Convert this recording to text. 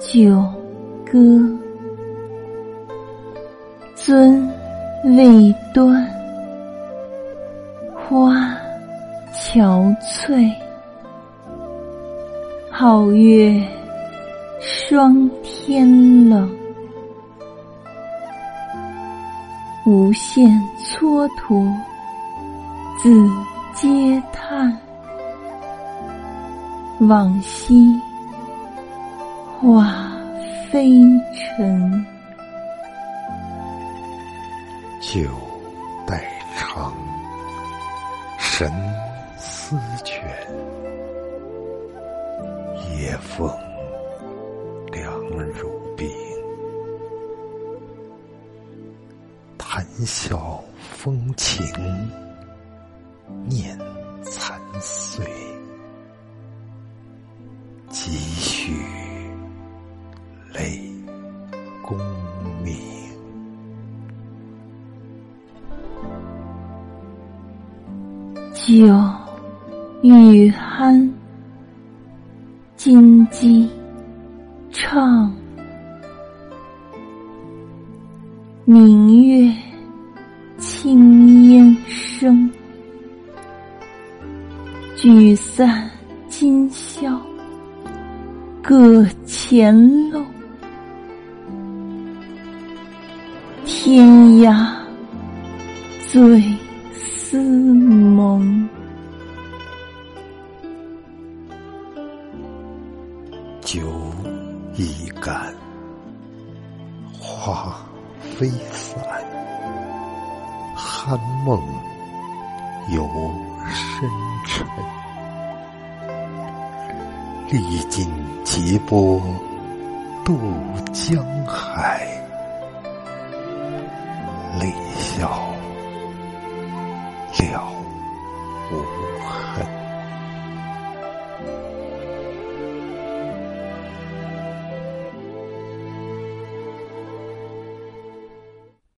九歌，尊未端，花憔悴。皓月霜天冷，无限蹉跎，自嗟叹。往昔化飞尘，旧代长，神思倦。夜风凉如冰，谈笑风情，念残岁。泪功名？酒欲酣，金鸡唱。明月清烟生，聚散今宵。各前路，天涯醉思蒙。酒已干，花飞散，酣梦有深沉。历尽劫波渡江海，泪笑了无痕。